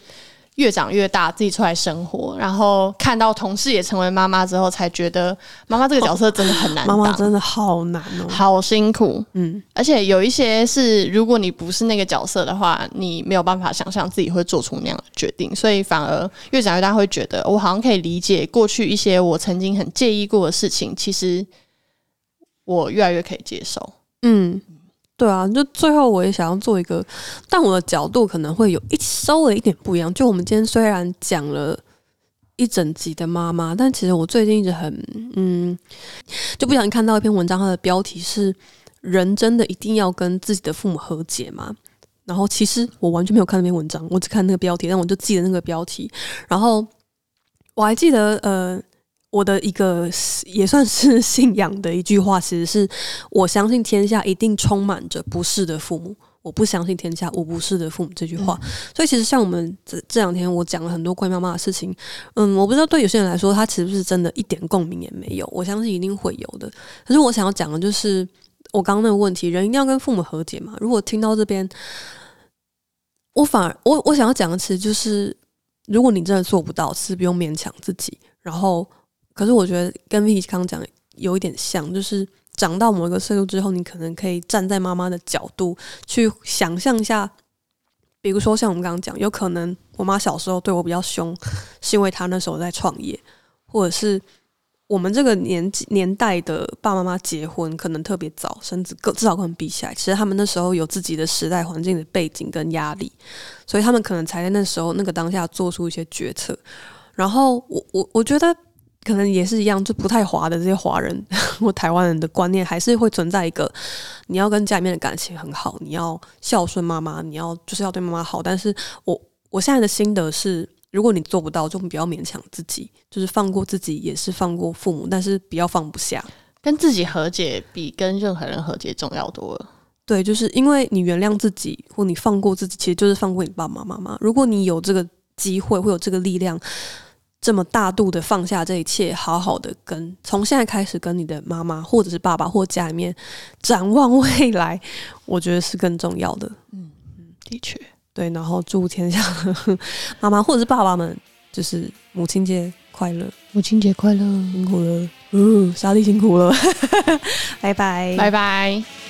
越长越大，自己出来生活，然后看到同事也成为妈妈之后，才觉得妈妈这个角色真的很难当，妈妈真的好难哦。好辛苦。嗯，而且有一些是，如果你不是那个角色的话，你没有办法想象自己会做出那样的决定，所以反而越长越大，会觉得我好像可以理解过去一些我曾经很介意过的事情，其实我越来越可以接受。嗯，对啊，就最后我也想要做一个，但我的角度可能会有一稍微一点不一样。就我们今天虽然讲了一整集的妈妈，但其实我最近一直很嗯，就不小心看到一篇文章，它的标题是“人真的一定要跟自己的父母和解吗？”然后其实我完全没有看那篇文章，我只看那个标题，但我就记得那个标题。然后我还记得呃。我的一个也算是信仰的一句话，其实是我相信天下一定充满着不是的父母，我不相信天下无不是的父母这句话。所以其实像我们这这两天我讲了很多关于妈妈的事情，嗯，我不知道对有些人来说，他其实是真的一点共鸣也没有。我相信一定会有的。可是我想要讲的就是我刚刚那个问题：人一定要跟父母和解嘛？如果听到这边，我反而我我想要讲的其实就是，如果你真的做不到，是不用勉强自己，然后。可是我觉得跟 Vicky 刚讲有一点像，就是长到某一个岁数之后，你可能可以站在妈妈的角度去想象一下，比如说像我们刚刚讲，有可能我妈小时候对我比较凶，是因为她那时候在创业，或者是我们这个年纪年代的爸爸妈妈结婚可能特别早，甚至更至少跟我们比起来，其实他们那时候有自己的时代环境的背景跟压力，所以他们可能才在那时候那个当下做出一些决策。然后我我我觉得。可能也是一样，就不太华的这些华人 或台湾人的观念，还是会存在一个，你要跟家里面的感情很好，你要孝顺妈妈，你要就是要对妈妈好。但是我我现在的心得是，如果你做不到，就不要勉强自己，就是放过自己，也是放过父母，但是不要放不下。跟自己和解比跟任何人和解重要多了。对，就是因为你原谅自己，或你放过自己，其实就是放过你爸爸妈妈。如果你有这个机会，会有这个力量。这么大度的放下这一切，好好的跟从现在开始跟你的妈妈或者是爸爸或家里面展望未来，我觉得是更重要的。嗯嗯，的确对。然后祝天下的妈妈或者是爸爸们，就是母亲节快乐，母亲节快乐，辛苦了，嗯，莎莉辛苦了，拜拜，拜拜。